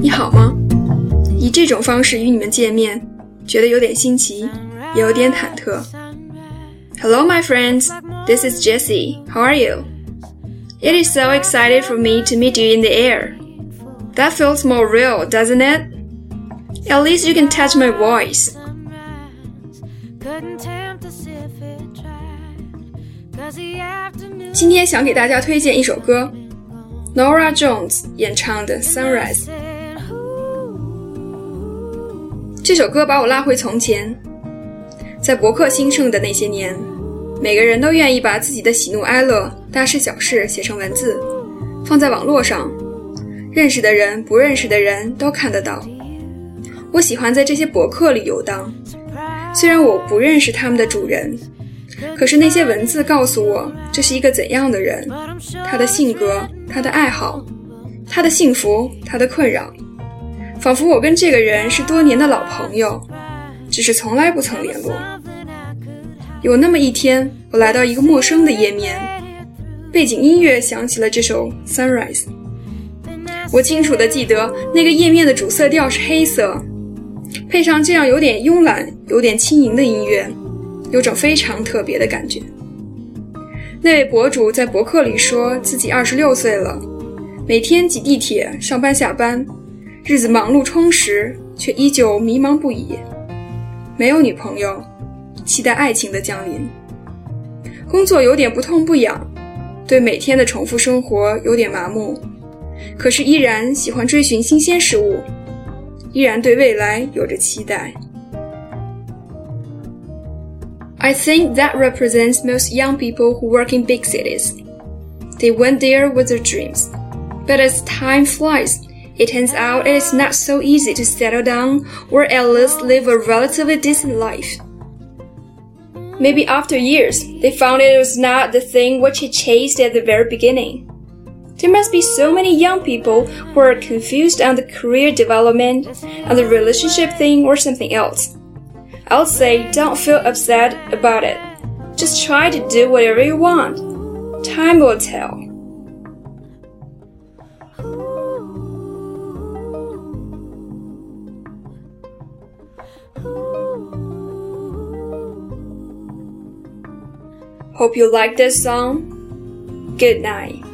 你好吗？”以这种方式与你们见面，觉得有点新奇，也有点忐忑。Hello, my friends. This is Jessie. How are you? It is so excited for me to meet you in the air. That feels more real, doesn't it? At least you can touch my voice. Norah Jones 演唱的《Sunrise》。这首歌把我拉回从前，在博客兴盛的那些年，每个人都愿意把自己的喜怒哀乐、大事小事写成文字，放在网络上，认识的人、不认识的人都看得到。我喜欢在这些博客里游荡，虽然我不认识他们的主人。可是那些文字告诉我，这是一个怎样的人，他的性格，他的爱好，他的幸福，他的困扰，仿佛我跟这个人是多年的老朋友，只是从来不曾联络。有那么一天，我来到一个陌生的页面，背景音乐响起了这首《Sunrise》，我清楚地记得那个页面的主色调是黑色，配上这样有点慵懒、有点轻盈的音乐。有种非常特别的感觉。那位博主在博客里说自己二十六岁了，每天挤地铁上班下班，日子忙碌充实，却依旧迷茫不已。没有女朋友，期待爱情的降临。工作有点不痛不痒，对每天的重复生活有点麻木，可是依然喜欢追寻新鲜事物，依然对未来有着期待。I think that represents most young people who work in big cities. They went there with their dreams. But as time flies, it turns out it is not so easy to settle down or at least live a relatively decent life. Maybe after years, they found it was not the thing which he chased at the very beginning. There must be so many young people who are confused on the career development, on the relationship thing, or something else. I would say don't feel upset about it. Just try to do whatever you want. Time will tell. Hope you like this song. Good night.